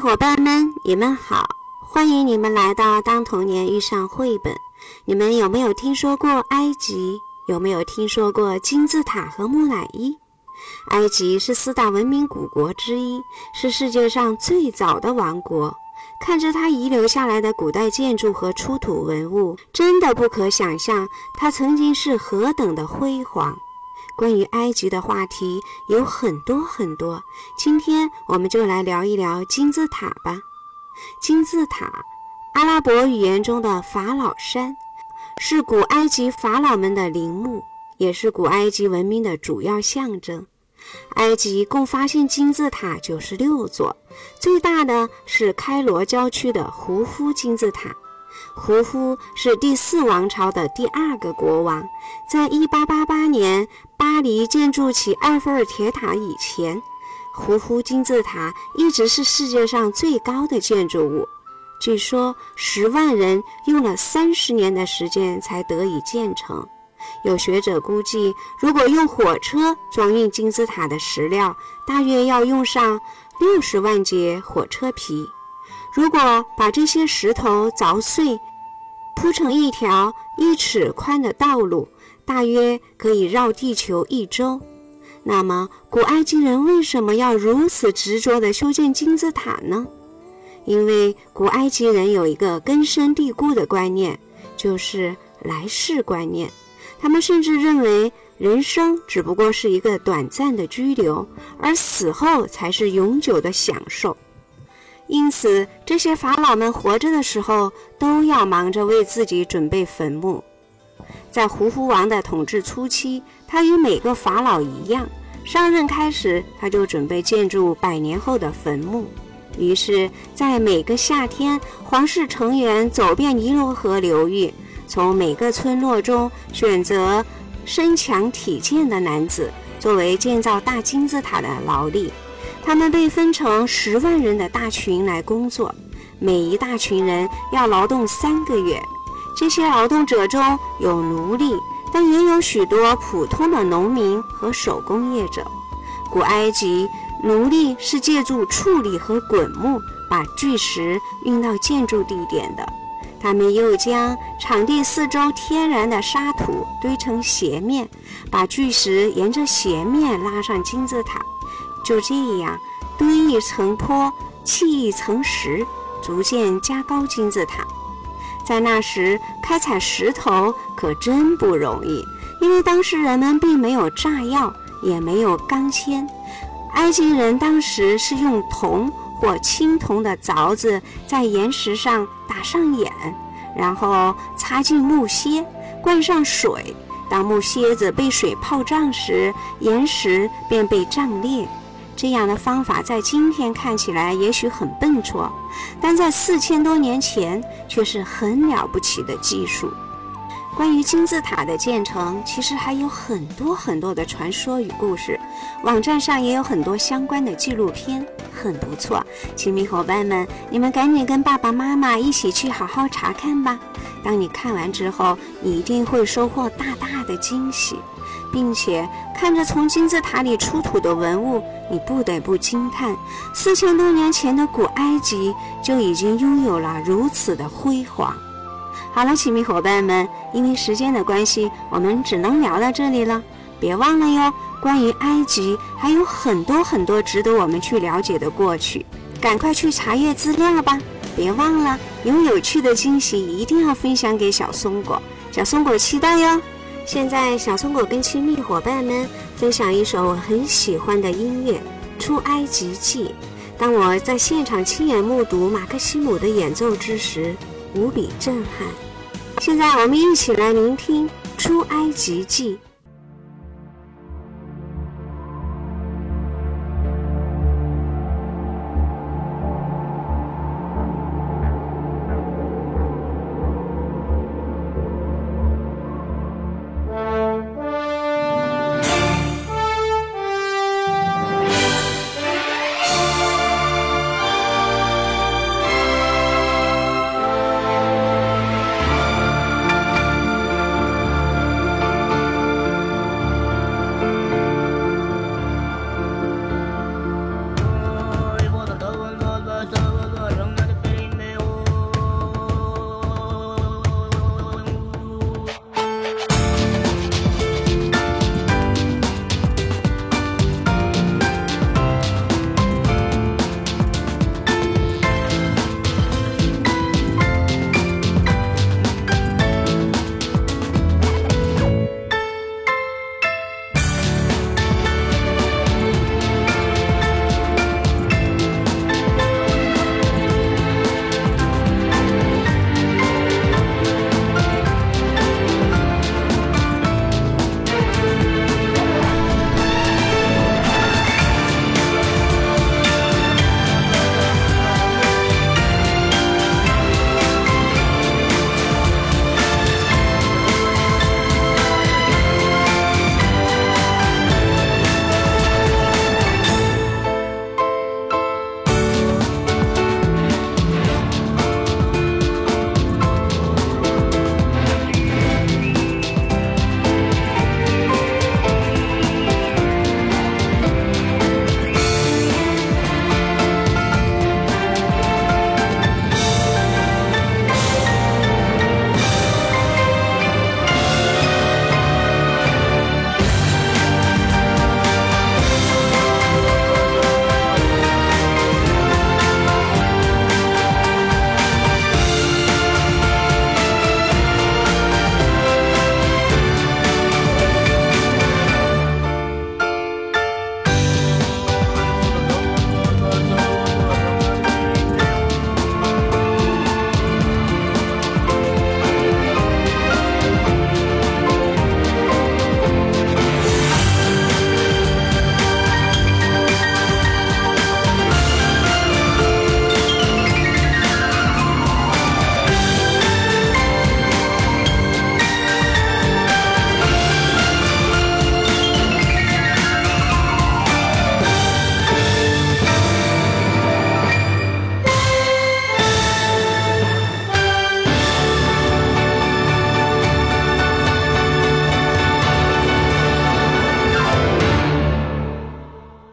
伙伴们，你们好！欢迎你们来到《当童年遇上绘本》。你们有没有听说过埃及？有没有听说过金字塔和木乃伊？埃及是四大文明古国之一，是世界上最早的王国。看着它遗留下来的古代建筑和出土文物，真的不可想象它曾经是何等的辉煌。关于埃及的话题有很多很多，今天我们就来聊一聊金字塔吧。金字塔，阿拉伯语言中的法老山，是古埃及法老们的陵墓，也是古埃及文明的主要象征。埃及共发现金字塔九十六座，最大的是开罗郊区的胡夫金字塔。胡夫是第四王朝的第二个国王，在一八八八年巴黎建筑起埃菲尔铁塔以前，胡夫金字塔一直是世界上最高的建筑物。据说十万人用了三十年的时间才得以建成。有学者估计，如果用火车装运金字塔的石料，大约要用上六十万节火车皮。如果把这些石头凿碎，铺成一条一尺宽的道路，大约可以绕地球一周。那么，古埃及人为什么要如此执着地修建金字塔呢？因为古埃及人有一个根深蒂固的观念，就是来世观念。他们甚至认为，人生只不过是一个短暂的居留，而死后才是永久的享受。因此，这些法老们活着的时候都要忙着为自己准备坟墓。在胡夫王的统治初期，他与每个法老一样，上任开始他就准备建筑百年后的坟墓。于是，在每个夏天，皇室成员走遍尼罗河流域，从每个村落中选择身强体健的男子作为建造大金字塔的劳力。他们被分成十万人的大群来工作，每一大群人要劳动三个月。这些劳动者中有奴隶，但也有许多普通的农民和手工业者。古埃及奴隶是借助处理和滚木把巨石运到建筑地点的，他们又将场地四周天然的沙土堆成斜面，把巨石沿着斜面拉上金字塔。就这样，堆一层坡，砌一层石，逐渐加高金字塔。在那时，开采石头可真不容易，因为当时人们并没有炸药，也没有钢钎。埃及人当时是用铜或青铜的凿子在岩石上打上眼，然后插进木楔，灌上水。当木楔子被水泡胀时，岩石便被胀裂。这样的方法在今天看起来也许很笨拙，但在四千多年前却是很了不起的技术。关于金字塔的建成，其实还有很多很多的传说与故事，网站上也有很多相关的纪录片，很不错。亲密伙伴们，你们赶紧跟爸爸妈妈一起去好好查看吧。当你看完之后，你一定会收获大大的惊喜。并且看着从金字塔里出土的文物，你不得不惊叹：四千多年前的古埃及就已经拥有了如此的辉煌。好了，亲密伙伴们，因为时间的关系，我们只能聊到这里了。别忘了哟，关于埃及还有很多很多值得我们去了解的过去，赶快去查阅资料吧！别忘了，有有趣的惊喜一定要分享给小松果，小松果期待哟。现在，小松果跟亲密伙伴们分享一首我很喜欢的音乐《出埃及记》。当我在现场亲眼目睹马克西姆的演奏之时，无比震撼。现在，我们一起来聆听《出埃及记》。so